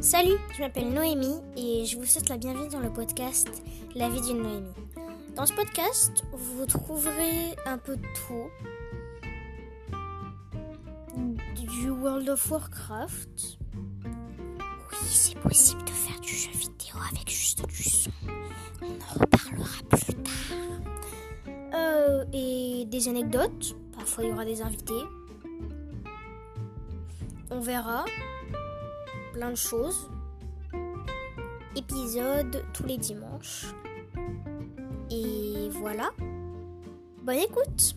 Salut, je m'appelle Noémie et je vous souhaite la bienvenue dans le podcast La vie d'une Noémie. Dans ce podcast, vous trouverez un peu de tout. Du World of Warcraft. Oui, c'est possible de faire du jeu vidéo avec juste du son. On en reparlera plus tard. Euh, et des anecdotes. Parfois, il y aura des invités. On verra plein de choses. Épisode tous les dimanches. Et voilà. Bonne écoute